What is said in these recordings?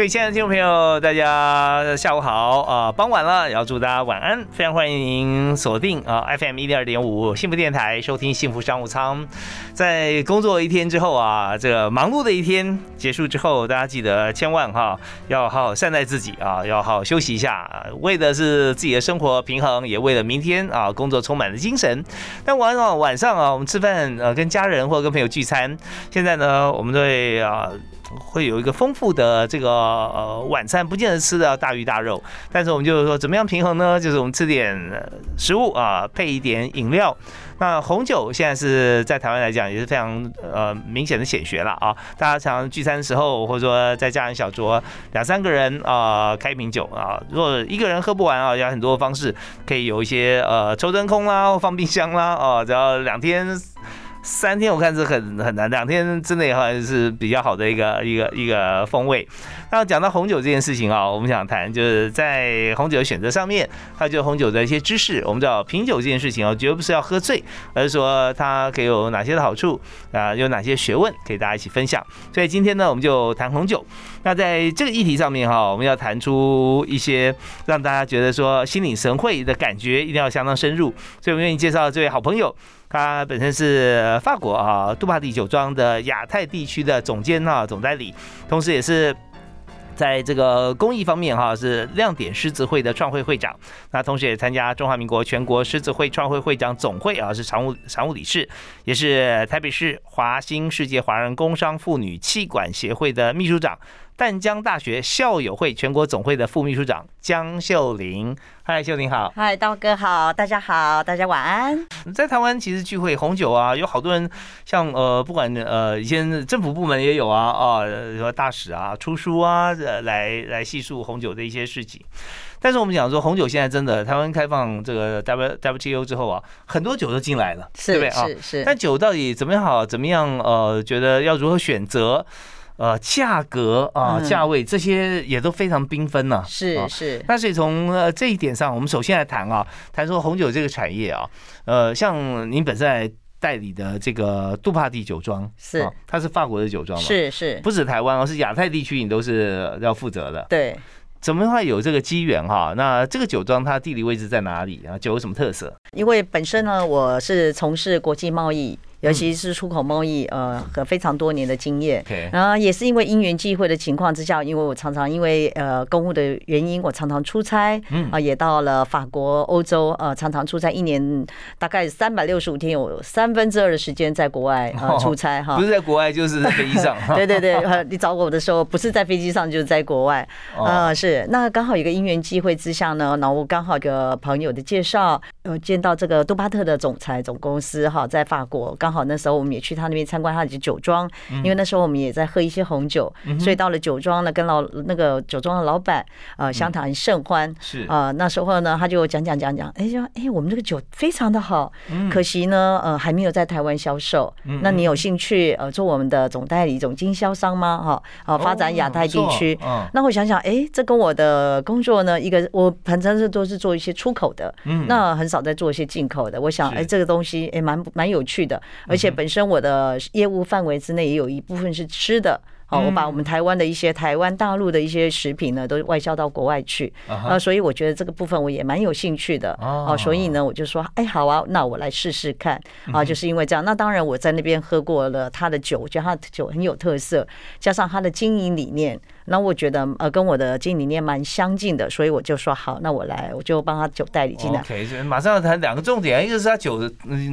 各位亲爱的听众朋友，大家下午好啊！傍晚了，也要祝大家晚安。非常欢迎您锁定啊 FM 一零二点五幸福电台，收听幸福商务舱。在工作一天之后啊，这个忙碌的一天结束之后，大家记得千万哈要好好善待自己啊，要好好休息一下，为的是自己的生活平衡，也为了明天啊工作充满了精神。但晚上晚上啊，我们吃饭呃跟家人或者跟朋友聚餐，现在呢，我们对啊。会有一个丰富的这个呃晚餐，不见得吃的大鱼大肉，但是我们就是说怎么样平衡呢？就是我们吃点食物啊，配一点饮料。那红酒现在是在台湾来讲也是非常呃明显的显学了啊！大家常聚餐的时候，或者说在家人小桌两三个人啊，开一瓶酒啊，如果一个人喝不完啊，有很多方式可以有一些呃抽真空啦，放冰箱啦啊，只要两天。三天我看是很很难，两天真的也好像是比较好的一个一个一个风味。那讲到红酒这件事情啊，我们想谈就是在红酒的选择上面，还有就红酒的一些知识。我们知道品酒这件事情啊，绝不是要喝醉，而是说它可以有哪些的好处啊，有哪些学问可以大家一起分享。所以今天呢，我们就谈红酒。那在这个议题上面哈，我们要谈出一些让大家觉得说心领神会的感觉，一定要相当深入。所以我们愿意介绍这位好朋友。他本身是法国啊杜帕迪酒庄的亚太地区的总监啊总代理，同时也是在这个公益方面哈是亮点狮子会的创会会长，那同时也参加中华民国全国狮子会创会会长总会啊是常务常务理事，也是台北市华兴世界华人工商妇女气管协会的秘书长。淡江大学校友会全国总会的副秘书长江秀玲，嗨，秀玲好，嗨，道哥好，大家好，大家晚安。在台湾其实聚会红酒啊，有好多人，像呃，不管呃，以前政府部门也有啊，啊，说大使啊出书啊，来来细述红酒的一些事情。但是我们讲说红酒现在真的台湾开放这个 W W T O 之后啊，很多酒都进来了，对不对啊？是是。但酒到底怎么样好？怎么样？呃，觉得要如何选择？呃，价格啊，价位这些也都非常缤纷呢。是是，那所以从呃这一点上，我们首先来谈啊，谈说红酒这个产业啊，呃，像您本身在代理的这个杜帕蒂酒庄，是，它是法国的酒庄嘛？是是，不止台湾哦，是亚太地区，你都是要负责的。对，怎么会有这个机缘哈？那这个酒庄它地理位置在哪里啊？酒有什么特色？因为本身呢，我是从事国际贸易。尤其是出口贸易，呃，和非常多年的经验，然后也是因为因缘际会的情况之下，因为我常常因为呃公务的原因，我常常出差，啊，也到了法国、欧洲，呃，常常出差，一年大概三百六十五天，有三分之二的时间在国外啊出差哈，不是在国外就是在飞机上，对对对，你找我的时候不是在飞机上就是在国外，啊是，那刚好有个因缘际会之下呢，然后刚好一个朋友的介绍，呃，见到这个杜巴特的总裁总公司哈，在法国刚。好，那时候我们也去他那边参观他的酒庄，因为那时候我们也在喝一些红酒，所以到了酒庄呢，跟老那个酒庄的老板呃相谈甚欢。是啊，那时候呢，他就讲讲讲讲，哎，说哎，我们这个酒非常的好，可惜呢，呃，还没有在台湾销售。那你有兴趣呃做我们的总代理、总经销商吗？哈，啊，发展亚太地区。那我想想，哎，这跟我的工作呢，一个我本身是都是做一些出口的，那很少在做一些进口的。我想，哎，这个东西哎蛮蛮有趣的。而且本身我的业务范围之内也有一部分是吃的，好，我把我们台湾的一些台湾大陆的一些食品呢，都外销到国外去啊，所以我觉得这个部分我也蛮有兴趣的哦，所以呢，我就说，哎，好啊，那我来试试看啊，就是因为这样，那当然我在那边喝过了他的酒，我觉得他的酒很有特色，加上他的经营理念。那我觉得呃跟我的经营理念蛮相近的，所以我就说好，那我来我就帮他酒代理进来。OK，马上要谈两个重点，一个是他酒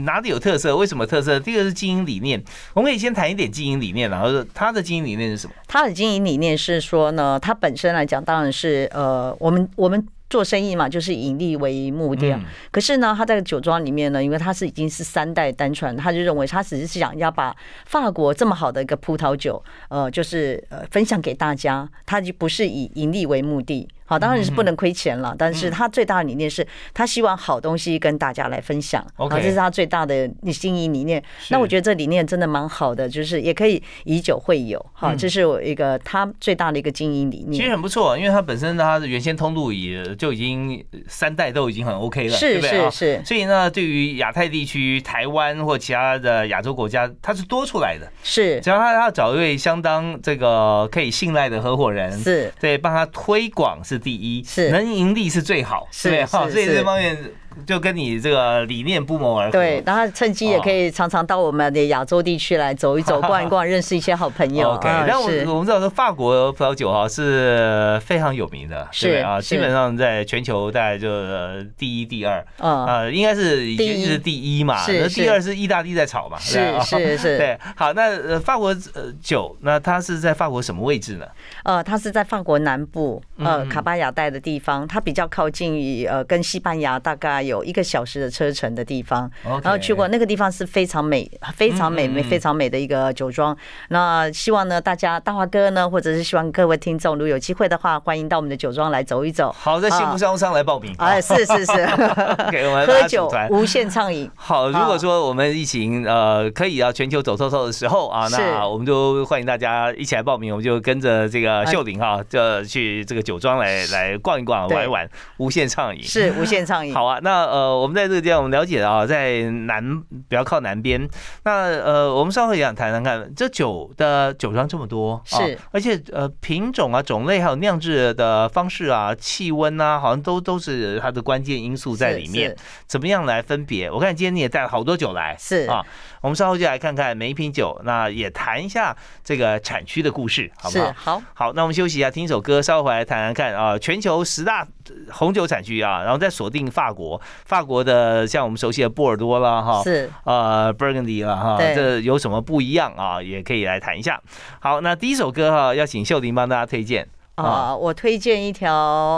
哪里有特色，为什么特色？第二个是经营理念。我们可以先谈一点经营理念，然后他的经营理念是什么？他的经营理念是说呢，他本身来讲当然是呃，我们我们做生意嘛，就是以盈利为目的。嗯可是呢，他在酒庄里面呢，因为他是已经是三代单传，他就认为他只是想要把法国这么好的一个葡萄酒，呃，就是呃分享给大家，他就不是以盈利为目的。好，当然是不能亏钱了，但是他最大的理念是他希望好东西跟大家来分享。好这是他最大的经营理念。那我觉得这理念真的蛮好的，就是也可以以酒会友，好，这是我一个他最大的一个经营理念其实。很不错，因为他本身他的原先通路也就已经三代都已经很 OK 了，是？是是所以呢，对于亚太地区、台湾或其他的亚洲国家，他是多出来的。是只要他要找一位相当这个可以信赖的合伙人，是对，帮他推广是第一，是。能盈利是最好，是对好，所以这方面就跟你这个理念不谋而合。对，然后趁机也可哦以常常到我们的亚洲地区来走一走、逛一逛，认识一些好朋友。OK，啊但我们我们知道说法国葡萄酒哈是非常有名的，是对啊？基本上在全球大概就呃第一、第二，嗯，啊，应该是已第一经是第一嘛，是那第二是意大利在炒嘛，是是 是对。好，那呃法国呃酒，那它是在法国什么位置呢？呃，它是在法国南部，呃，嗯卡巴亚带的地方，它比较靠近于呃跟西班牙大概有一个小时的车程的地方。然后去过那个地方是非常美、非常美、美、非常美的一个酒庄。那希望呢，大家大华哥呢，或者是希望各位听众，如果有机会的话，欢迎到我们的酒庄来走一走。好，在幸福商务舱来报名。哎，是是是 喝酒无限畅饮。好，如果说我们疫情呃可以啊全球走透透的时候啊，那我们就欢迎大家一起来报名，我们就跟着这个秀玲哈，就去这个酒庄来来逛一逛、玩一玩，无限畅饮。是无限畅饮。好啊，那呃，我们在这个地方，我们了解啊，在南比较靠南边，那呃，我们稍后也想谈谈看，这酒的酒庄这么多，啊是，而且呃品种啊、种类还有酿制的方式啊、气温啊，好像都都是它的关键因素在里面。怎么样来分别？我看今天你也带了好多酒来，是啊，我们稍后就来看看每一瓶酒，那也谈一下这个产区的故事，好不好？是好，好，那我们休息一下，听一首歌，稍后回来谈谈看啊，全球十大红酒产区啊，然后再锁定法国，法国的像我们熟悉的波尔多啦，哈，是呃，Burgundy 啦哈，这有什么不一样啊？也可以来谈一下。好，那第一首歌哈，要请秀玲帮大家推荐啊，我推荐一条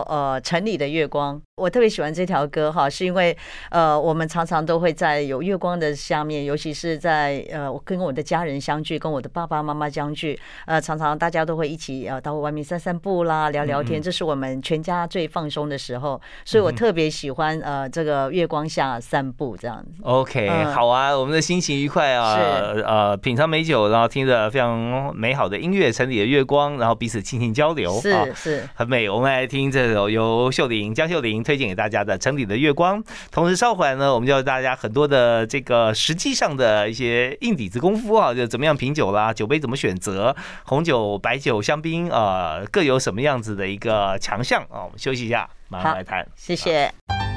呃城里的月光。我特别喜欢这条歌哈，是因为呃我们常常都会在有月光的下面，尤其是在呃我跟我的家人相聚，跟我的爸爸妈妈相聚，呃常常大家都会一起呃到外面散散步啦，聊聊天，这是我们全家最放松的时候，所以我特别喜欢呃这个月光下散步这样子。OK，、嗯。好啊，我们的心情愉快啊，是。呃，品尝美酒，然后听着非常美好的音乐，城里的月光，然后彼此进行交流，啊是是，很美。我们来听这首由秀玲江秀玲推荐给大家的《城里的月光》。同时稍回来呢，我们教大家很多的这个实际上的一些硬底子功夫啊，就怎么样品酒啦，酒杯怎么选择，红酒、白酒、香槟呃各有什么样子的一个强项啊。我们休息一下，马上来谈。谢谢。好，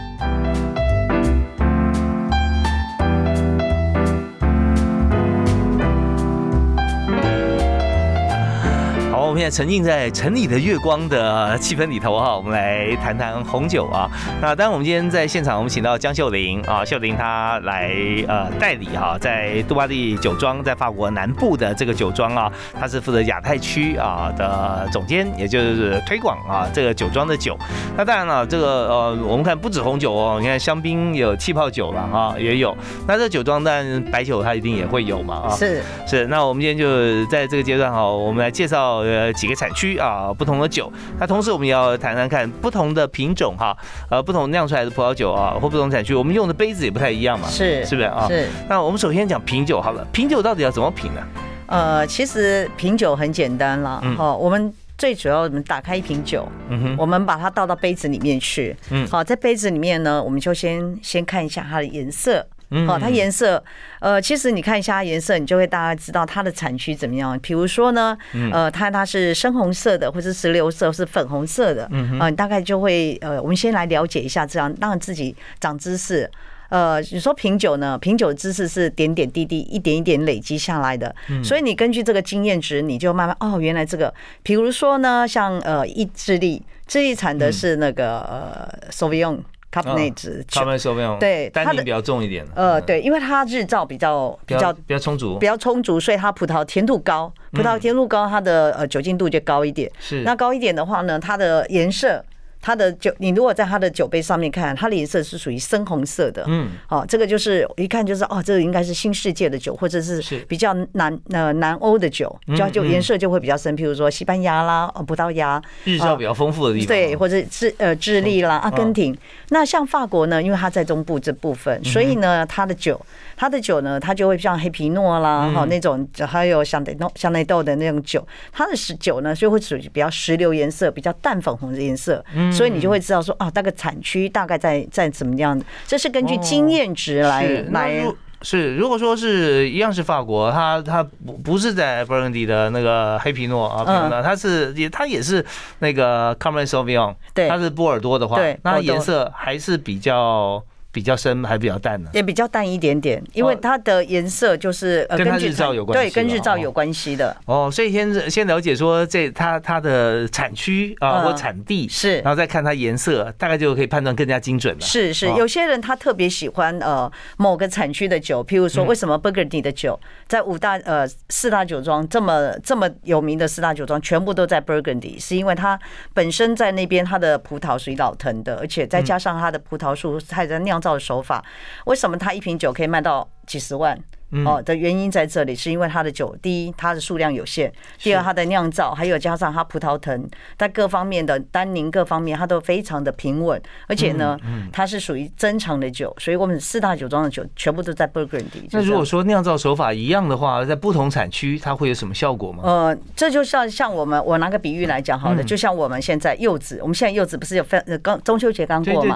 现在沉浸在城里的月光的气氛里头哈，我们来谈谈红酒啊。那当然，我们今天在现场，我们请到江秀玲啊，秀玲她来呃代理哈，在杜巴利酒庄，在法国南部的这个酒庄啊，她是负责亚太区啊的总监，也就是推广啊这个酒庄的酒。那当然了，这个呃，我们看不止红酒哦，你看香槟有气泡酒了啊，也有。那这酒庄当然白酒它一定也会有嘛啊。是是，那我们今天就在这个阶段哈，我们来介绍呃几个产区啊，不同的酒。那同时我们也要谈谈看不同的品种哈，呃，不同酿出来的葡萄酒啊，或不同产区，我们用的杯子也不太一样嘛，是是不是啊？是。那我们首先讲品酒好了，品酒到底要怎么品呢？呃，其实品酒很简单啦，嗯哦，我们最主要，我们打开一瓶酒，嗯哼，我们把它倒到杯子里面去，嗯好，在杯子里面呢，我们就先先看一下它的颜色。嗯好，它颜色，呃，其实你看一下它颜色，你就会大概知道它的产区怎么样。比如说呢，嗯呃，它它是深红色的，或是石榴色，是粉红色的，嗯你大概就会，呃，我们先来了解一下，这样让自己长知识。呃，你说品酒呢？品酒知识是点点滴滴、一点一点累积下来的，嗯所以你根据这个经验值，你就慢慢哦，原来这个，比如说呢，像呃，意志力，智利产的是那个呃 Sauvignon 酒他，们说没有，对单宁比较重一点，呃，嗯，对，因为它日照比较比较比较充足比，较充足，所以它葡萄甜度高，葡萄甜度高，它的呃酒精度就高一点。是那高一点的话呢，它的颜色它的酒，你如果在它的酒杯上面看，它的颜色是属于深红色的。嗯，哦，这个就是一看就是哦，这个应该是新世界的酒，或者是是。比较南呃南欧的酒，嗯就就嗯。颜色就会比较深，譬如说西班牙啦、呃葡萄牙，日照比较丰富的地方，对，或者智呃智利啦、阿根廷。那像法国呢，因为它在中部这部分，所以呢，它的酒，它的酒呢，它就会像黑皮诺啦，哈、那种，还有香内诺、香内豆的那种酒，它的石酒呢，就会属于比较石榴颜色、比较淡粉红的颜色，所以你就会知道说啊，那个产区大概在在怎么样的，这是根据经验值来来。是，如果说是一样是法国，它它不不是在 Burgundy 的那个黑皮诺啊，皮诺，它是也它也是那个 Cabernet Sauvignon，对。它是波尔多的话那颜色还是比较比较深，还比较淡呢。也比较淡一点点，因为它的颜色就是呃跟它日照有关系对，跟日照有关系的，哦，所以先先了解说这它它的产区啊嗯。或产地，是。然后再看它颜色，大概就可以判断更加精准了。是是，哦。有些人他特别喜欢呃某个产区的酒，譬如嗯。说为什么 Burgundy 的酒在五大呃四大酒庄这么这么有名的四大酒庄全部都在 Burgundy，是因为它本身在那边它的葡萄属于老藤的，而且再加上它的葡萄树还在酿造的手法，为什么他一瓶酒可以卖到几十万？嗯哦的原因在这里，是因为它的酒，第一它的数量有限，第二它的酿造，还有加上它葡萄藤在各方面的单宁各方面，它都非常的平稳，而且呢，嗯它是属于珍藏的酒，所以我们四大酒庄的酒全部都在 Burgundy。那如果说酿造手法一样的话，在不同产区它会有什么效果吗？呃，这就像像我们，我拿个比喻来讲好了，嗯就像我们现在柚子，我们现在柚子不是有分呃刚中秋节刚过嘛？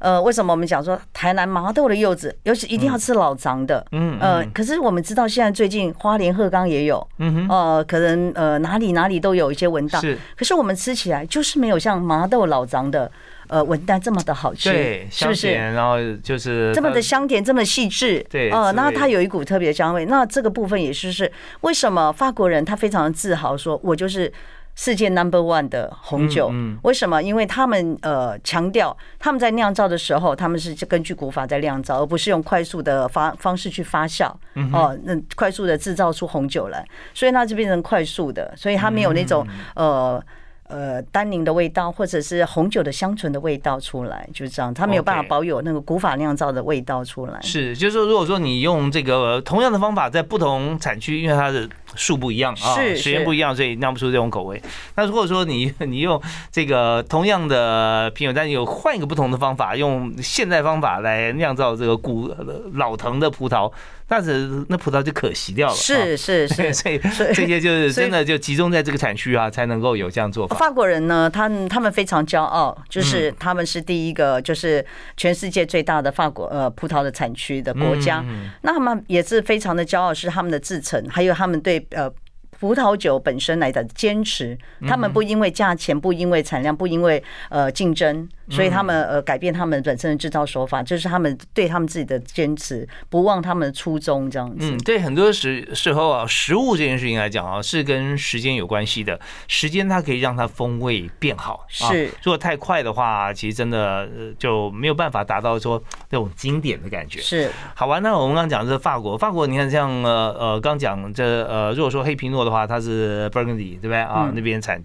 呃，为什么我们讲说台南麻豆的柚子，尤其一定要吃老长的？嗯呃，可是我们知道现在最近花莲鹤冈也有，嗯哼，呃，可能呃哪里哪里都有一些文档，是可是我们吃起来就是没有像麻豆老张的呃文旦这么的好吃，对，是不是？香甜，然后就是这么的香甜，这么细致，呃，对滋味那它有一股特别的香味。那这个部分也是是为什么法国人他非常的自豪，说我就是世界 number one 的红酒。嗯嗯为什么？因为他们呃强调他们在酿造的时候，他们是根据古法在酿造，而不是用快速的发方式去发酵嗯哦，那快速的制造出红酒来，所以它就变成快速的，所以它没有那种嗯呃。呃，单宁的味道，或者是红酒的香醇的味道出来，就是这样，它没有办法保有那个古法酿造的味道出来。是，就是说，如果说你用这个同样的方法，在不同产区，因为它的数不一样啊，时间不一样，所以酿不出这种口味。那如果说你 你用这个同样的品种，但你有换一个不同的方法，用现代方法来酿造这个古老藤的葡萄，但是那葡萄就可惜掉了。啊是是是，所以这些就是真的就集中在这个产区啊，才能够有这样做法。法国人呢，他们他们非常骄傲，嗯就是他们是第一个，就是全世界最大的法国呃葡萄的产区的国家。嗯那他们也是非常的骄傲，是他们的制成，还有他们对呃。葡萄酒本身来的坚持，他们不因为价钱，不因为产量，不因为呃竞争，所以他们呃改变他们本身的制造手法，这是他们对他们自己的坚持，不忘他们的初衷，这样子嗯，。对，很多时时候啊，食物这件事情来讲啊，是跟时间有关系的。时间它可以让它风味变好，啊是如果太快的话，其实真的呃就没有办法达到说那种经典的感觉。是好玩，那我们刚刚讲的是法国，法国你看像呃呃刚讲这呃，如果说黑皮诺的话，它是 Burgundy 对不对啊？嗯那边产。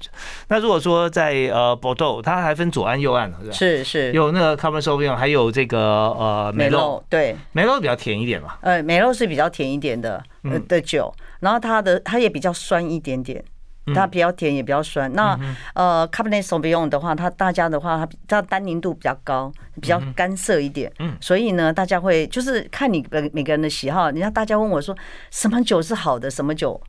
那如果说在呃 Bordeaux，它还分左岸右岸，是吧？是是，有那个 Cabernet Sauvignon，还有这个呃梅洛对。梅洛比较甜一点嘛。呃，梅洛是比较甜一点的呃嗯的酒，然后它的它也比较酸一点点。它比较甜，也比较酸。那呃，Cabernet Sauvignon 的话，它大家的话，它它单宁度比较高，比较干涩一点。嗯所以呢，大家会就是看你每每个人的喜好。你看，大家问我说，什么酒是好的，什么酒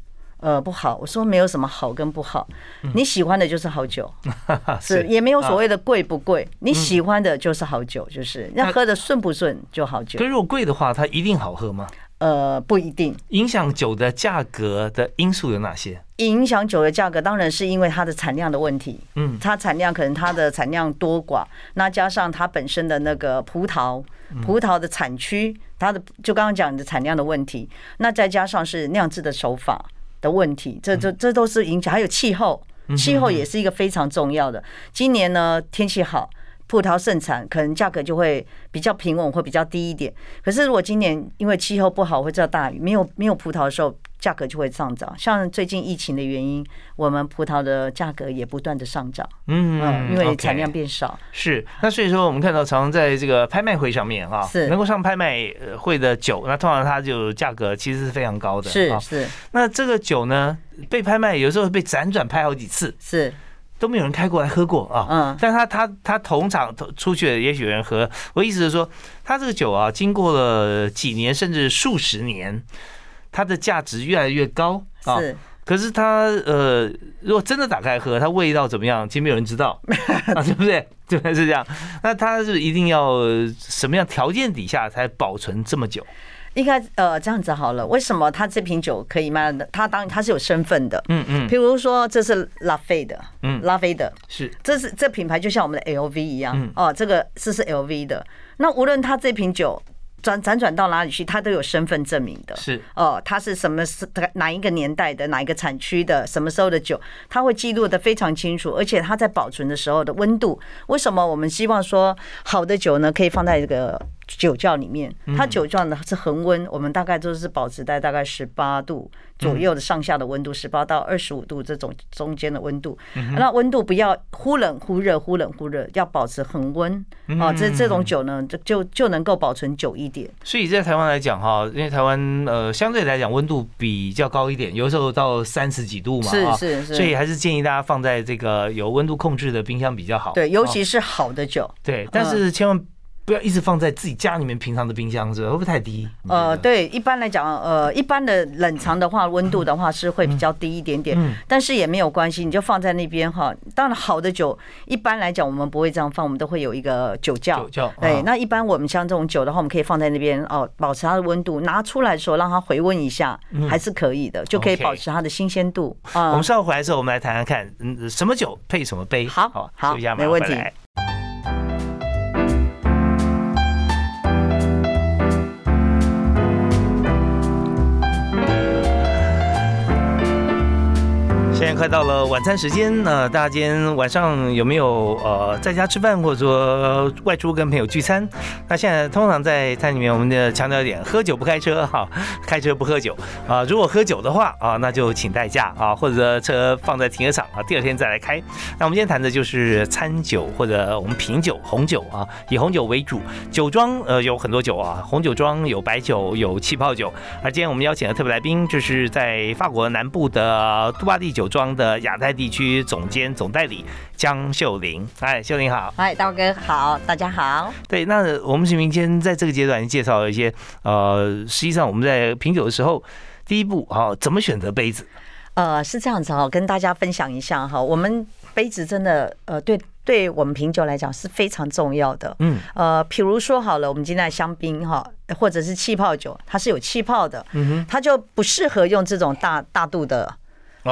呃不好？我说没有什么好跟不好，你喜欢的就是好酒，是也没有所谓的贵不贵，你喜欢的就是好酒，就是那喝的顺不顺就好酒可。是如果贵的话，它一定好喝吗？呃，不一定。影响酒的价格的因素有哪些？影响酒的价格，当然是因为它的产量的问题。嗯，它产量可能它的产量多寡，那加上它本身的那个葡萄，嗯葡萄的产区，它的就刚刚讲的产量的问题，那再加上是酿制的手法的问题，这这这都是影响。还有气候，嗯气候也是一个非常重要的。今年呢天气好。葡萄盛产，可能价格就会比较平稳，会比较低一点。可是如果今年因为气候不好，会遭大雨，没有没有葡萄的时候，价格就会上涨。像最近疫情的原因，我们葡萄的价格也不断的上涨，嗯，因为产量变少。是，那所以说我们看到常常在这个拍卖会上面啊，是能够上拍卖会的酒，那通常它就价格其实是非常高的，是是。那这个酒呢，被拍卖有时候被辗转拍好几次，是。都没有人开过来喝过啊，嗯，但他他他同场出去，也许有人喝。我意思是说，他这个酒啊，经过了几年甚至数十年，它的价值越来越高啊。是，可是它呃，如果真的打开喝，它味道怎么样，其实没有人知道 啊，对不对？对，是这样。那它是一定要什么样条件底下才保存这么久？应该呃这样子好了，为什么它这瓶酒可以卖的？他当它是有身份的，嗯嗯，比如说这是拉菲的，嗯，拉菲的，是，这是这品牌就像我们的 LV 一样，哦，这个这是 LV 的。那无论它这瓶酒转辗转到哪里去，他都有身份证明的，是，哦，他是什么是哪一个年代的，哪一个产区的，什么时候的酒，他会记录的非常清楚，而且他在保存的时候的温度，为什么我们希望说好的酒呢，可以放在这个。酒窖里面，它酒窖呢是恒温，我们大概都是保持在大概十八度左右的上下的温度，十八到二十五度这种中间的温度。那温度不要忽冷忽热，忽冷忽热，要保持恒温啊。这这种酒呢，就就就能够保存久一点。所以在台湾来讲哈，因为台湾呃相对来讲温度比较高一点，有时候到三十几度嘛，是是是，所以还是建议大家放在这个有温度控制的冰箱比较好。对，尤其是好的酒。对，但是千万。不要一直放在自己家里面平常的冰箱，是吧？会不会太低？呃，对，一般来讲，呃，一般的冷藏的话，温度的话是会比较低一点点，但是也没有关系，你就放在那边哈。当然，好的酒一般来讲我们不会这样放，我们都会有一个酒窖。酒窖。对，那一般我们像这种酒的话，我们可以放在那边哦，保持它的温度，拿出来的时候让它回温一下，还是可以的，就可以保持它的新鲜度。啊，我们稍后回来之后，我们来谈谈看，嗯，什么酒配什么杯？好，好，没问题。快到了晚餐时间，那大家今天晚上有没有呃在家吃饭，或者说外出跟朋友聚餐？那现在通常在餐里面，我们的强调一点，喝酒不开车哈，开车不喝酒啊。如果喝酒的话啊，那就请代驾啊，或者车放在停车场啊，第二天再来开。那我们今天谈的就是餐酒或者我们品酒，红酒啊，以红酒为主，酒庄呃有很多酒啊，红酒庄有白酒，有气泡酒。而今天我们邀请的特别来宾，就是在法国南部的杜巴蒂酒。庄的亚太地区总监总代理江秀玲，哎，秀玲好，哎，大哥好，大家好。对，那我们是明天在这个阶段介绍一些，呃，实际上我们在品酒的时候，第一步哈，怎么选择杯子？呃，是这样子哈，跟大家分享一下哈，我们杯子真的，呃，对，对我们品酒来讲是非常重要的。嗯，呃，譬如说好了，我们今天的香槟哈，或者是气泡酒，它是有气泡的，嗯哼，它就不适合用这种大大度的。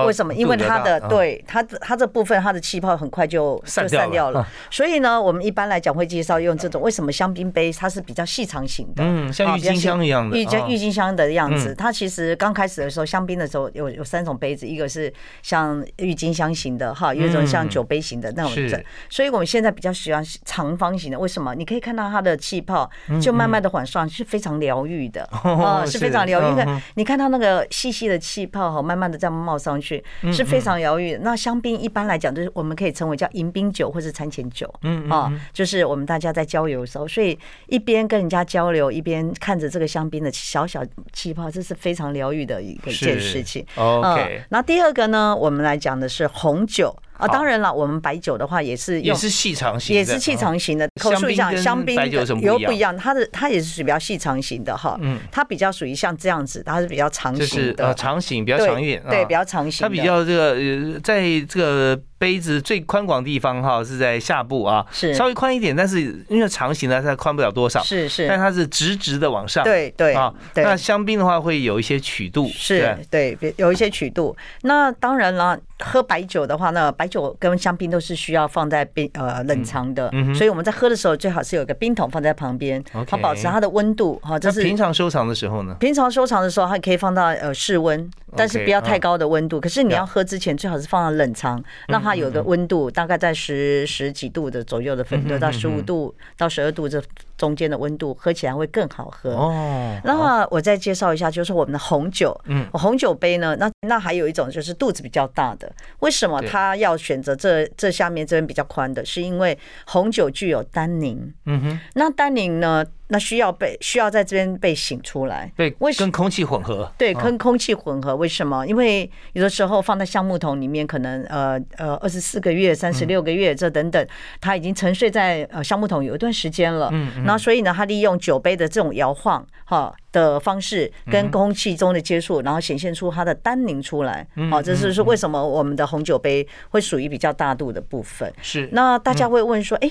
为什么？因为它的对它它这部分它的气泡很快就就散掉了，所以呢，我们一般来讲会介绍用这种。为什么香槟杯它是比较细长型的？嗯，像郁金香一样的，郁金郁金香的样子。它其实刚开始的时候，香槟的时候有有三种杯子，一个是像郁金香型的哈，有一种像酒杯型的那种。是。所以我们现在比较喜欢长方形的。为什么？你可以看到它的气泡就慢慢的缓上，是非常疗愈的啊，是非常疗愈。的。你看它那个细细的气泡哈，慢慢的在冒上。去是非常疗愈。那香槟一般来讲，就是我们可以称为叫迎宾酒或是餐前酒，嗯啊，就是我们大家在交流的时候，所以一边跟人家交流，一边看着这个香槟的小小气泡，这是非常疗愈的一个一件事情。OK，那第二个呢，我们来讲的是红酒。啊，当然了，我们白酒的话也是也是细长型，也是细长型的。口述一下，香槟有不一样，它的它也是属于比较细长型的哈。嗯，它比较属于像这样子，它是比较长型的，呃，长型比较长一点，对，比较长型。它比较这个呃，在这个。杯子最宽广地方哈是在下部啊，是稍微宽一点，但是因为长形呢，它宽不了多少，是是，但它是直直的往上，对对啊。那香槟的话会有一些曲度，是对，有一些曲度。那当然了，喝白酒的话，呢白酒跟香槟都是需要放在冰呃冷藏的，所以我们在喝的时候最好是有个冰桶放在旁边，它保持它的温度哈。这是平常收藏的时候呢？平常收藏的时候，它可以放到呃室温，但是不要太高的温度。可是你要喝之前，最好是放到冷藏，让它有个温度。大概在十十几度的左右的分，度，到十五度到十二度这中间的温度，喝起来会更好喝。哦，那我再介绍一下，就是我们的红酒。嗯嗯，红酒杯呢，那那还有一种就是肚子比较大的，为什么对它要选择这这下面这边比较宽的？是因为红酒具有单宁，嗯哼，那单宁呢，那需要被需要在这边被醒出来。对，为什跟空气混合，对，嗯跟空气混合，为什么？因为有的时候放在橡木桶里面，可能呃呃二十四个月、三十六个月这等等，它已经沉睡在呃橡木桶有一段时间了。嗯嗯那所以呢，它利用酒杯的这种摇晃哈的方式，跟空气中的接触，然后显现出它的单宁出来。嗯好，这是是为什么我们的红酒杯会属于比较大度的部分。是那大家会问说，哎，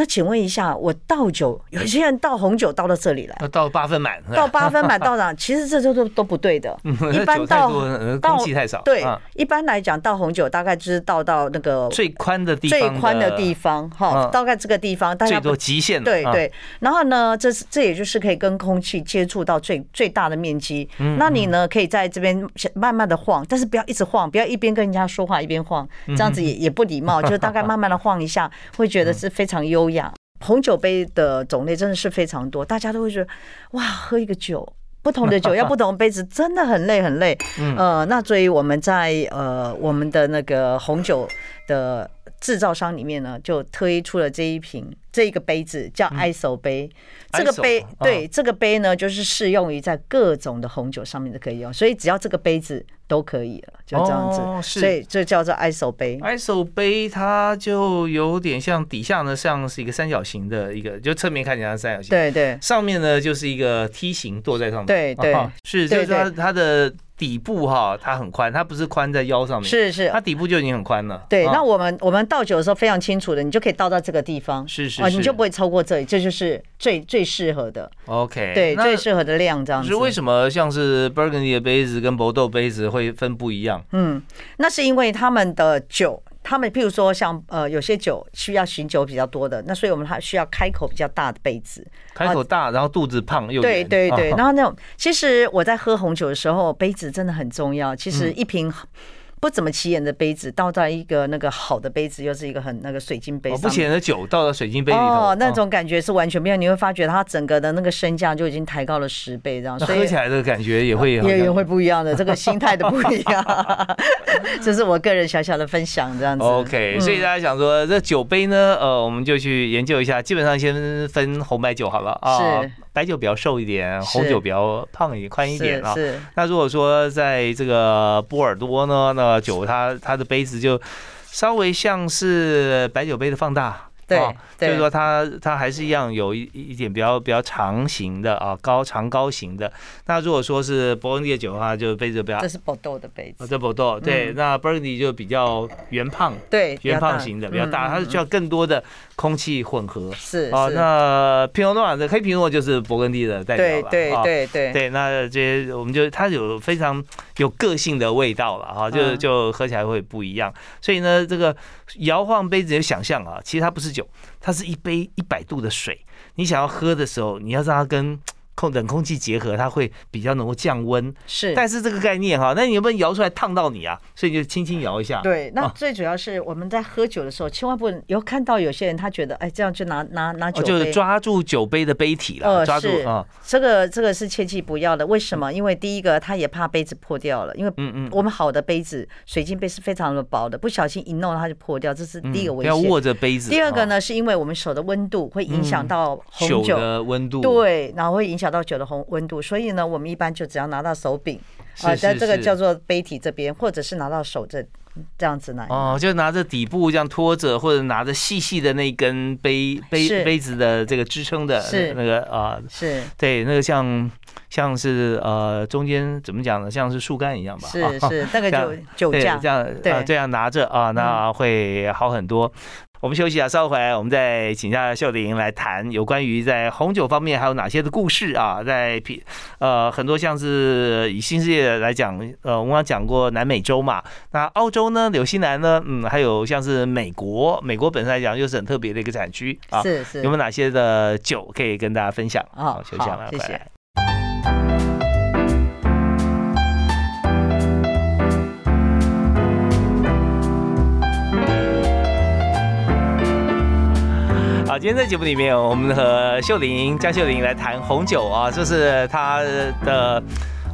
那请问一下，我倒酒，有些人倒红酒倒到这里来。倒八分满，倒八分满到哪？其实这都都都不对的。一般倒倒空气太少对嗯，一般来讲倒红酒大概就是倒到那个最宽的地最，宽的地方哈嗯，大概这个地方大家最多极限对对。然后呢，这是这也就是可以跟空气接触到最最大的面积。嗯那你呢可以在这边慢慢的晃，但是不要一直晃，不要一边跟人家说话一边晃，嗯这样子也也不礼貌。就是大概慢慢的晃一下，会觉得是非常优雅。红酒杯的种类真的是非常多，大家都会觉得哇，喝一个酒。不同的酒要不同的杯子，真的很累很累。嗯呃，那所以我们在呃我们的那个红酒的制造商里面呢，就推出了这一瓶这一个杯子叫 ISO 杯。这个杯啊。对这个杯呢，就是适用于在各种的红酒上面都可以用，所以只要这个杯子都可以了，就这样子。哦是。所以这叫做 ISO 杯。ISO 杯它就有点像底下呢像是一个三角形的一个，就侧面看起来像三角形，，对对。上面呢就是一个梯形坐在上面，对对。啊是，就是它的底部哈，它很宽，它不是宽在腰上面，是是它。底部就已经很宽了，对，啊那我们我们倒酒的时候非常清楚的，你就可以倒到这个地方，啊，你是哦，你就不会超过这里，这就是最最适合的，OK，对，最适合的量这样子。是为什么像是 Burgundy 的杯子跟博豆杯子会分不一样？嗯，那是因为他们的酒，他们譬如说像呃有些酒需要醒酒比较多的，那所以我们还需要开口比较大的杯子。开口大，然后肚子胖又对圆对对，啊 然后那种其实我在喝红酒的时候，杯子真的很重要。其嗯实一瓶。不怎么起眼的杯子倒在一个那个好的杯子，又是一个很那个水晶杯哦上面。不显得酒倒到水晶杯里头，哦，那啊种感觉是完全不一样。你会发觉它整个的那个身价就已经抬高了十倍，这样，所以喝起来的感觉也会也也会不一样的，这个心态的不一样。这是我个人小小的分享，这样子。OK，所以大家想说这酒杯呢，呃，我们就去研究一下，基本上先分红白酒好了啊是，白酒比较瘦一点，红酒比较胖一点、宽一点啊。是是那如果说在这个波尔多呢，那酒它它的杯子就稍微像是白酒杯的放大。对啊对就是说它它还是一样有一一点比较比较长型的啊，高长高型的。那如果说是勃艮第的酒的话，就杯子比较这是波多的杯哦，子，这波多对，嗯那 Burgundy 就比较圆胖，对，圆胖型的比较大，嗯它是需要更多的空气混合。是哦，那皮诺诺瓦的黑皮诺就是勃艮第的代表了。对对啊对对对，那这些我们就它有非常有个性的味道了哈，就嗯就喝起来会不一样。所以呢，这个摇晃杯子，有想象啊，其实它不是酒，它是一杯一百度的水。你想要喝的时候，你要让它跟空冷空气结合，它会比较能够降温。是。但是这个概念哈，那你有没有摇出来烫到你啊？所以你就轻轻摇一下。对，那哦最主要是我们在喝酒的时候，千万不能有看到有些人他觉得，哎，这样就拿拿拿哦，酒就抓住酒杯的杯体了，呃抓住是啊，这个这个是切记不要的。为什么？因为第一个，他也怕杯子破掉了，因为嗯嗯，我们好的杯子，水晶杯是非常的薄的，不小心一弄它就破掉，这是第一个嗯不要。握着杯子。啊，第二个呢，是因为我们手的温度会影响到红酒酒，的温度，，对，然后会影响到九的红温度，所以呢，我们一般就只要拿到手柄，啊，在这个叫做杯体这边，或者是拿到手这这样子拿。哦，就拿着底部这样拖着，或者拿着细细的那根杯杯杯子的这个支撑的是那个啊，是对，那个像像是呃中间怎么讲呢？像是树干一样吧？是啊是，那个这样对，酒酒驾这，样对这样拿着啊，那会好很多。我们休息一下，稍后回来，我们再请下秀玲来谈有关于在红酒方面还有哪些的故事啊？在品呃很多像是以新世界来讲，呃我们刚讲过南美洲嘛，那澳洲呢、纽西兰呢，嗯，还有像是美国，美国本身来讲又是很特别的一个产区啊。是是有没有哪些的酒可以跟大家分享？好休息一下好谢谢来回来。今天在节目里面，我们和秀玲江秀玲来谈红酒啊，这是她的。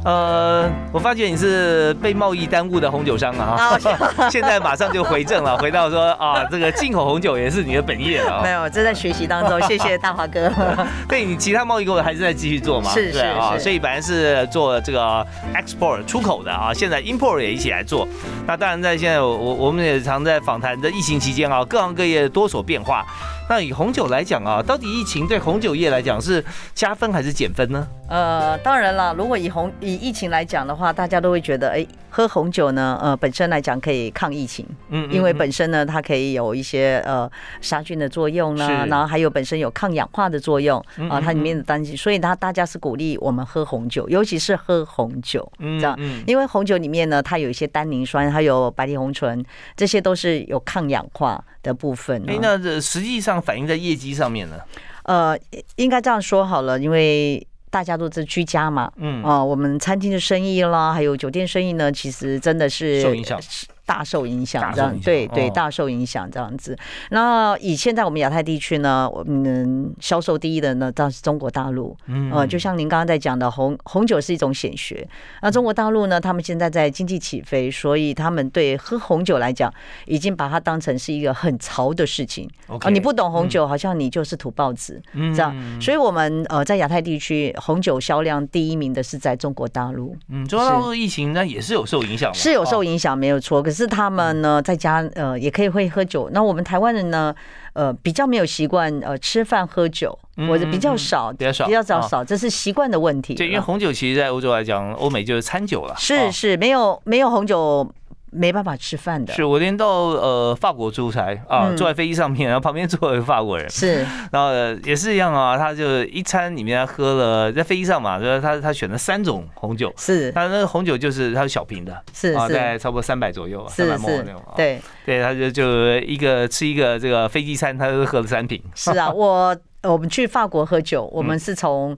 呃，我发觉你是被贸易耽误的红酒商啊，现在马上就回正了，回到说啊，这个进口红酒也是你的本业啊。没有，正在学习当中，谢谢大华哥。对你其他贸易工作还是在继续做嘛？是是啊，所以本来是做这个 export 出口的啊，现在 import 也一起来做。那当然在现在我我们也常在访谈的疫情期间啊，各行各业多所变化。那以红酒来讲啊，到底疫情对红酒业来讲是加分还是减分呢？呃，当然了，如果以红以疫情来讲的话，大家都会觉得，哎，喝红酒呢，呃，本身来讲可以抗疫情，嗯，因为本身呢，它可以有一些呃杀菌的作用呢，然后还有本身有抗氧化的作用啊，它里面的单基，所以它大家是鼓励我们喝红酒，尤其是喝红酒，这样，因为红酒里面呢，它有一些单宁酸，还有白藜红醇，这些都是有抗氧化的部分。哎，那这实际上。反映在业绩上面呢？呃，应该这样说好了，因为大家都在居家嘛，嗯啊，我们餐厅的生意啦，还有酒店生意呢，其实真的是受影响。大受影响，这样对对，大受影响这样子。那以现在我们亚太地区呢，我们销售第一的呢，当然是中国大陆。嗯，呃，就像您刚刚在讲的，红红酒是一种显学。那中国大陆呢，他们现在在经济起飞，所以他们对喝红酒来讲，已经把它当成是一个很潮的事情。OK，你不懂红酒，好像你就是土包子这样。所以，我们呃，在亚太地区红酒销量第一名的是在中国大陆。嗯，中国大陆疫情那也是有受影响，是有受影响，没有错。可是。是他们呢，在家呃也可以会喝酒。那我们台湾人呢，呃比较没有习惯呃吃饭喝酒，或者比较少，比较少，比较少少，这是习惯的问题。对，因为红酒其实，在欧洲来讲，欧美就是餐酒了。是是，没有没有红酒。没办法吃饭的，是我连到呃法国出差啊，坐在飞机上面，然后旁边坐一个法国人，是，然后也是一样啊，他就一餐里面他喝了在飞机上嘛，就是他他选了三种红酒，是，他那个红酒就是他是小瓶的，是啊，在差不多三百左右，三百那种，对。对，他就就一个吃一个这个飞机餐，他就喝了三瓶，是啊，我我们去法国喝酒，我们是从。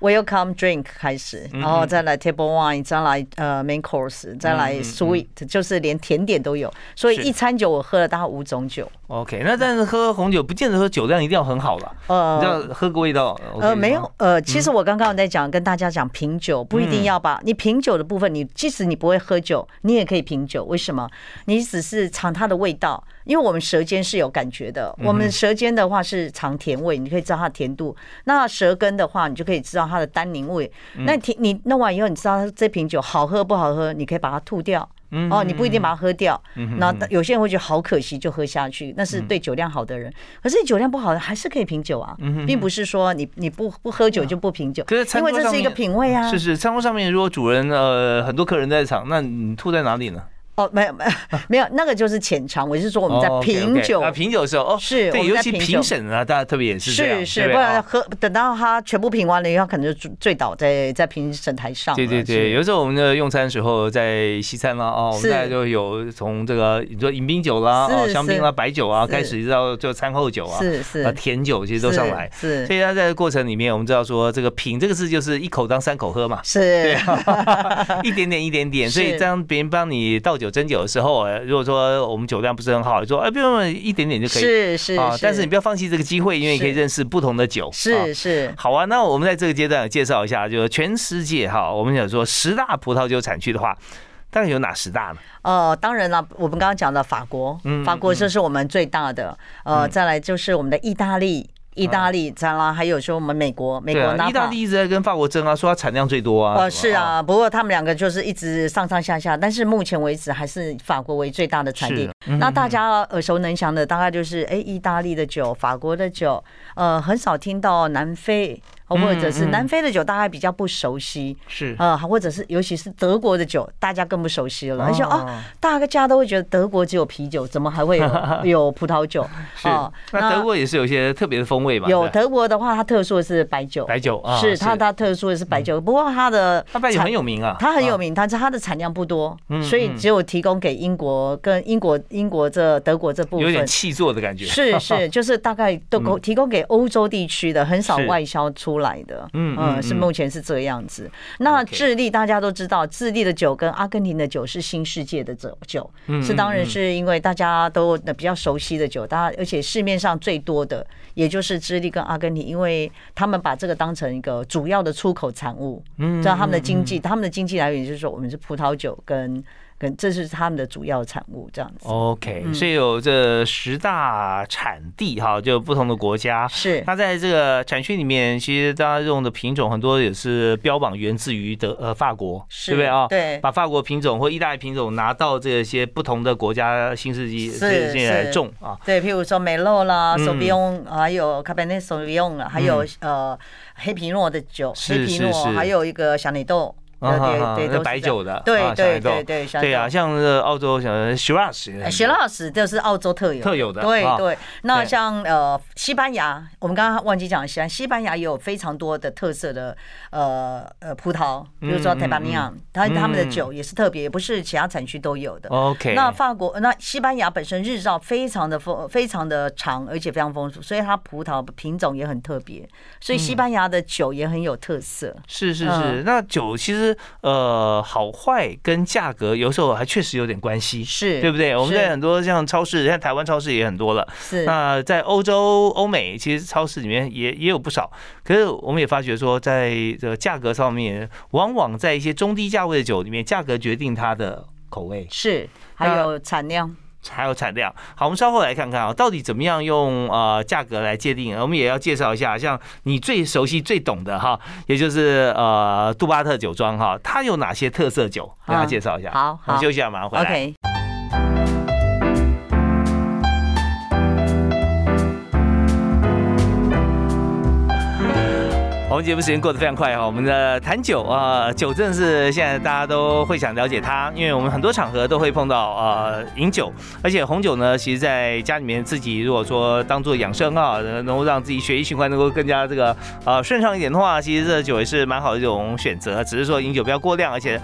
Welcome drink 开始，然后再来 table wine，再来呃 main course，再来 sweet，就是连甜点都有。所以一餐酒我喝了大概五种酒。OK，那但是喝红酒不见得说酒量一定要很好了，呃，你要喝个味道。呃，没有，呃，其实我刚刚在讲，跟大家讲品酒不一定要把你品酒的部分，你即使你不会喝酒，你也可以品酒。为什么？你只是尝它的味道。因为我们舌尖是有感觉的，我们舌尖的话是尝甜味，你可以知道它的甜度。那舌根的话，你就可以知道它的单宁味。那甜你弄完以后，你知道这瓶酒好喝不好喝，你可以把它吐掉。哦，你不一定把它喝掉。那有些人会觉得好可惜，就喝下去。那是对酒量好的人，可是酒量不好的还是可以品酒啊，并不是说你你不不喝酒就不品酒。因为这是一个品味啊。是是，餐桌上面如果主人呃很多客人在场，那你吐在哪里呢？哦，没有没有 没有，那个就是浅尝。我是说我们在品酒。啊，品酒的时候哦，是对，尤其评审啊，大家特别也是是是，不然喝等到他全部品完了以后，可能就醉倒在在评审台上。对对对，有时候我们的用餐时候在西餐啦，哦，我们大家就有从这个你说饮冰酒啦，哦，香槟啦，白酒啊，开始到就餐后酒啊，是是。啊，甜酒其实都上来。是，所以他在过程里面，我们知道说这个品这个字就是一口当三口喝嘛，是，对，一点点一点点。所以这样别人帮你倒酒斟酒的时候。如果说我们酒量不是很好，说哎不用一点点就可以，是是啊，但是你不要放弃这个机会，因为可以认识不同的酒。是是，好啊。那我们在这个阶段介绍一下，就是全世界哈，我们想说十大葡萄酒产区的话，大概有哪十大呢？呃，当然了，我们刚刚讲的法国，法国这是我们最大的。呃，再来就是我们的意大利。意大利，咱啦，还有说我们美国，美国，意大利一直在跟法国争啊，说它产量最多啊。呃，是啊，不过他们两个就是一直上上下下，但是目前为止还是法国为最大的产地。那大家耳熟能详的大概就是，哎，意大利的酒，法国的酒，呃，很少听到南非。或者是南非的酒，大家比较不熟悉，是啊，或者是尤其是德国的酒，大家更不熟悉了。而且啊，大家都会觉得德国只有啤酒，怎么还会有 有葡萄酒？是，那德国也是有些特别的风味嘛。有德国的话，它特殊的是白酒，白酒啊，是它它特殊的是白酒。不过它的它白酒很有名啊，它很有名，但是它的产量不多，所以只有提供给英国跟英国英国这德国这部分有点气作的感觉。是是，就是大概都提供给欧洲地区的，很少外销出。出来的，嗯嗯，是目前是这样子。那智利大家都知道，智利的酒跟阿根廷的酒是新世界的酒酒，是当然是因为大家都比较熟悉的酒，大家而且市面上最多的也就是智利跟阿根廷，因为他们把这个当成一个主要的出口产物，嗯，这样他们的经济，他们的经济来源就是说我们是葡萄酒跟。跟这是他们的主要产物，这样子。OK，所以有这十大产地哈，就不同的国家。是。它在这个产区里面，其实大家用的品种很多也是标榜源自于德呃法国，对不对啊？对。把法国品种或意大利品种拿到这些不同的国家新世纪是现在来种啊。对，譬如说梅洛啦、索比翁，还有卡贝内索比翁啊，还有呃黑皮诺的酒，黑皮诺，还有一个小内豆。对对对，白酒的，对对对对，对啊，像澳洲像 Shiraz，Shiraz 就是澳洲特有特有的，对对。那像呃西班牙，我们刚刚忘记讲西班西班牙也有非常多的特色的呃呃葡萄，比如说泰巴尼亚，它他们的酒也是特别，也不是其他产区都有的。OK。那法国那西班牙本身日照非常的丰，非常的长，而且非常丰富，所以它葡萄品种也很特别，所以西班牙的酒也很有特色。是是是，那酒其实。呃，好坏跟价格有时候还确实有点关系，是对不对？我们在很多像超市，像台湾超市也很多了。是那在欧洲、欧美，其实超市里面也也有不少。可是我们也发觉说，在这个价格上面，往往在一些中低价位的酒里面，价格决定它的口味，是还有产量。还有产量，好，我们稍后来看看啊，到底怎么样用呃价格来界定？我们也要介绍一下，像你最熟悉、最懂的哈，也就是呃杜巴特酒庄哈，它有哪些特色酒？给大家介绍一下。好，我们休息一下，马上回来。我节目时间过得非常快哈，我们的谈酒啊，酒真是现在大家都会想了解它，因为我们很多场合都会碰到呃饮酒，而且红酒呢，其实在家里面自己如果说当做养生啊，能够让自己血液循环能够更加这个呃顺畅一点的话，其实这酒也是蛮好的一种选择，只是说饮酒不要过量，而且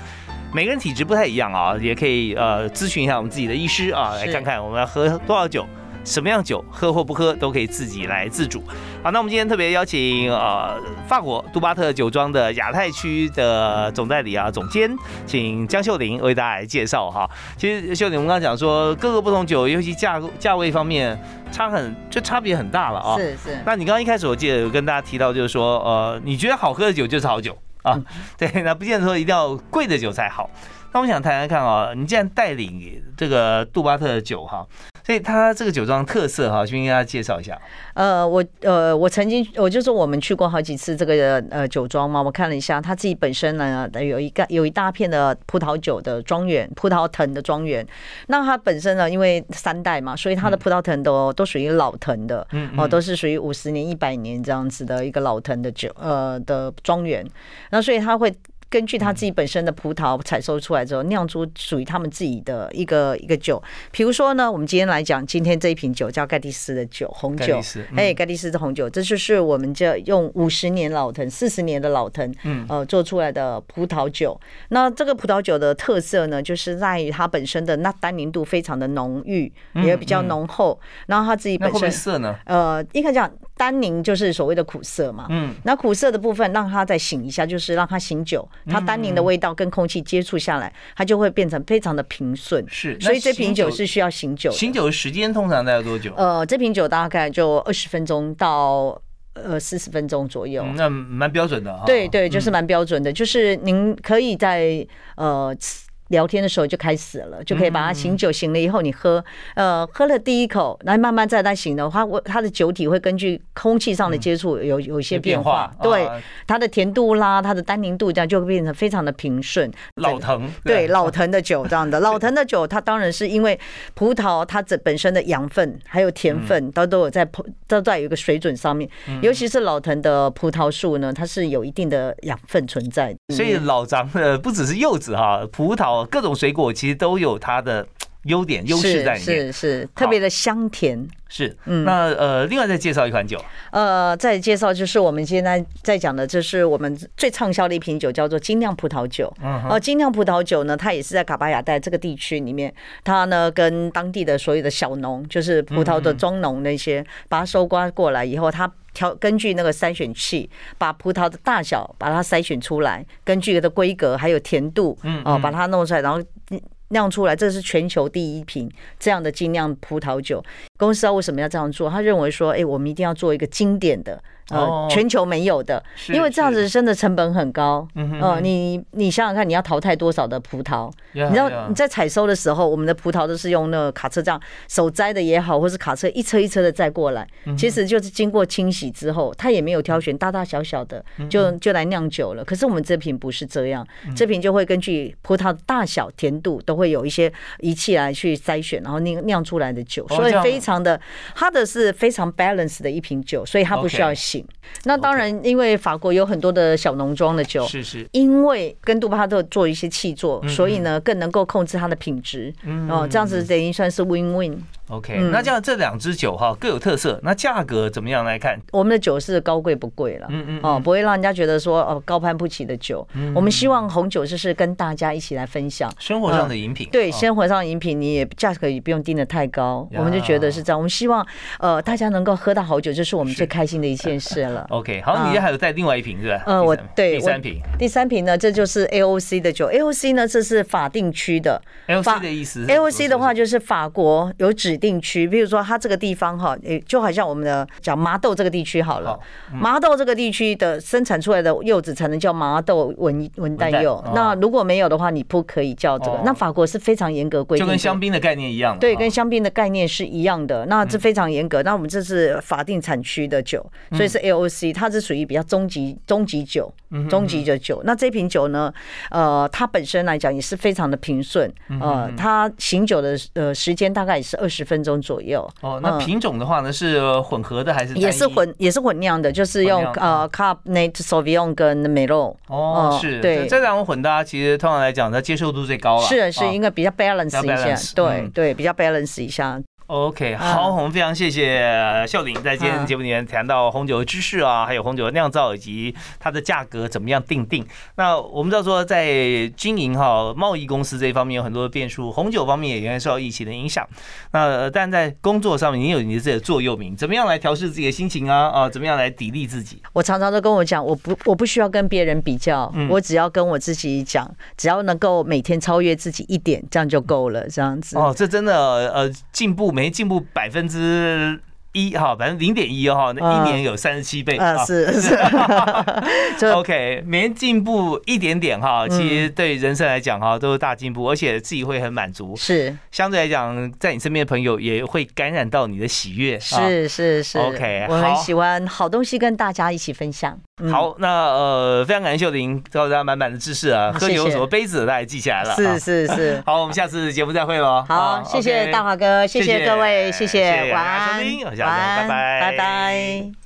每个人体质不太一样啊，也可以呃咨询一下我们自己的医师啊，来看看我们要喝多少酒。什么样酒喝或不喝都可以自己来自主。好，那我们今天特别邀请呃法国杜巴特酒庄的亚太区的总代理啊总监，请江秀玲为大家来介绍哈。其实秀玲，我们刚刚讲说各个不同酒，尤其价价位方面差很就差别很大了啊。是是。那你刚刚一开始我记得有跟大家提到，就是说呃你觉得好喝的酒就是好酒啊，对，那不见得说一定要贵的酒才好。那我想谈谈看啊，你既然带领这个杜巴特的酒哈。所以它这个酒庄特色哈，先跟大家介绍一下。呃，我呃，我曾经我就说我们去过好几次这个呃酒庄嘛，我看了一下，他自己本身呢有一个有一大片的葡萄酒的庄园，葡萄藤的庄园。那它本身呢，因为三代嘛，所以它的葡萄藤都都属于老藤的，哦，都是属于五十年、一百年这样子的一个老藤的酒呃的庄园。那所以它会。根据他自己本身的葡萄采收出来之后，酿出属于他们自己的一个一个酒。比如说呢，我们今天来讲，今天这一瓶酒叫盖蒂斯的酒，红酒。哎，盖蒂斯的红酒，这就是我们这用五十年老藤、四十年的老藤，嗯，呃，做出来的葡萄酒。那这个葡萄酒的特色呢，就是在于它本身的那单宁度非常的浓郁，也比较浓厚。然后它自己本身色呢，呃，应该讲单宁就是所谓的苦涩嘛。嗯，那苦涩的部分让它再醒一下，就是让它醒酒。它单宁的味道跟空气接触下来，它就会变成非常的平顺。是，所以这瓶酒是需要醒酒。醒酒的时间通常大概多久？呃，这瓶酒大概就二十分钟到呃四十分钟左右。那蛮标准的。对对，就是蛮标准的，就是您可以在呃。聊天的时候就开始了，就可以把它醒酒，醒了以后你喝，呃，喝了第一口，然后慢慢再再醒的话，我它的酒体会根据空气上的接触有有一些变化，对它的甜度啦，它的单宁度这样就会变成非常的平顺。老藤对老藤的酒这样的，老藤的酒它当然是因为葡萄它这本身的养分还有甜分它都有在都在有一个水准上面，尤其是老藤的葡萄树呢，它是有一定的养分存在，所以老张的不只是柚子哈，葡萄。各种水果其实都有它的优点优势在里面。是是，特别的香甜。是，嗯，那呃，另外再介绍一款酒，呃，再介绍就是我们现在在讲的，就是我们最畅销的一瓶酒，叫做精酿葡萄酒。嗯，哦，精酿葡萄酒呢，它也是在卡巴亚带这个地区里面，它呢跟当地的所有的小农，就是葡萄的庄农那些，把它收刮过来以后，它挑根据那个筛选器，把葡萄的大小把它筛选出来，根据的规格还有甜度，嗯，哦，把它弄出来，然后。酿出来，这是全球第一瓶这样的精酿葡萄酒。公司为什么要这样做？他认为说，哎，我们一定要做一个经典的。呃，全球没有的，因为这样子真的成本很高。嗯你你想想看，你要淘汰多少的葡萄？你知道你在采收的时候，我们的葡萄都是用那个卡车这样手摘的也好，或是卡车一车一车的载过来，其实就是经过清洗之后，它也没有挑选大大小小的，就就来酿酒了。可是我们这瓶不是这样，这瓶就会根据葡萄的大小、甜度，都会有一些仪器来去筛选，然后酿酿出来的酒，所以非常的，它的是非常 balance 的一瓶酒，所以它不需要洗。那当然，因为法国有很多的小农庄的酒，是是，因为跟杜巴特做一些气作，所以呢更能够控制它的品质，哦，这样子等于算是 win win。OK，那这样这两支酒哈各有特色，那价格怎么样来看？我们的酒是高贵不贵了，嗯嗯，哦，不会让人家觉得说哦高攀不起的酒。我们希望红酒就是跟大家一起来分享生活上的饮品，对，生活上的饮品你也价格也不用定的太高，我们就觉得是这样。我们希望呃大家能够喝到好酒，这是我们最开心的一件事了。OK，好，你还有带另外一瓶是吧？呃，我对第三瓶，第三瓶呢，这就是 AOC 的酒，AOC 呢这是法定区的，AOC 的意思，AOC 的话就是法国有指定区，比如说。说它这个地方哈，诶，就好像我们的讲麻豆这个地区好了，麻豆这个地区的生产出来的柚子才能叫麻豆文文旦柚。那如果没有的话，你不可以叫这个。那法国是非常严格规定，就跟香槟的概念一样。对，跟香槟的概念是一样的。那这非常严格。那我们这是法定产区的酒，所以是 AOC，它是属于比较中级中级酒，中级的酒。那这瓶酒呢，呃，它本身来讲也是非常的平顺，呃，它醒酒的呃时间大概也是二十分钟左右。哦，那品种的话呢，是混合的还是？也是混，也是混酿的，就是用呃 Cabernet Sauvignon 跟 Merlot。哦，是，对，这两种混搭其实通常来讲，它接受度最高了。是是，应该比较 balance 一下，对对，比较 balance 一下。OK，好，我们非常谢谢秀玲在今天节目里面谈到红酒的知识啊，还有红酒的酿造以及它的价格怎么样定定。那我们知道说，在经营哈贸易公司这一方面有很多的变数，红酒方面也应该受到疫情的影响。那但在工作上面，你有你自己的座右铭，怎么样来调试自己的心情啊？啊，怎么样来砥砺自己？我常常都跟我讲，我不我不需要跟别人比较，我只要跟我自己讲，只要能够每天超越自己一点，这样就够了。这样子哦，这真的呃进步。没进步百分之。一哈，反正零点一哈，那一年有三十七倍啊，是是，OK，每年进步一点点哈，其实对人生来讲哈都是大进步，而且自己会很满足。是，相对来讲，在你身边的朋友也会感染到你的喜悦。是是是，OK，我很喜欢好东西跟大家一起分享。好，那呃，非常感谢秀玲告诉大家满满的知识啊，喝酒什么杯子大家记起来了。是是是，好，我们下次节目再会喽。好，谢谢大华哥，谢谢各位，谢谢，晚安。拜拜，拜拜。